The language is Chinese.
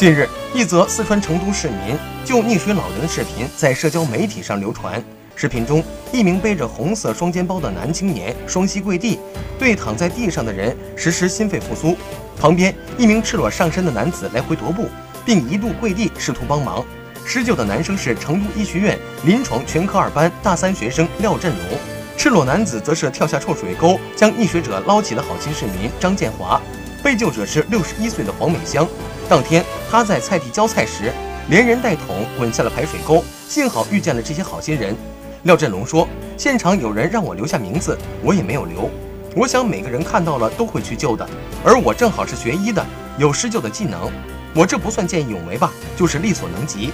近日，一则四川成都市民救溺水老人的视频在社交媒体上流传。视频中，一名背着红色双肩包的男青年双膝跪地，对躺在地上的人实施心肺复苏。旁边一名赤裸上身的男子来回踱步，并一度跪地试图帮忙。施救的男生是成都医学院临床全科二班大三学生廖振龙，赤裸男子则是跳下臭水沟将溺水者捞起的好心市民张建华。被救者是六十一岁的黄美香。当天，他在菜地浇菜时，连人带桶滚下了排水沟，幸好遇见了这些好心人。廖振龙说：“现场有人让我留下名字，我也没有留。我想每个人看到了都会去救的，而我正好是学医的，有施救的技能，我这不算见义勇为吧，就是力所能及。”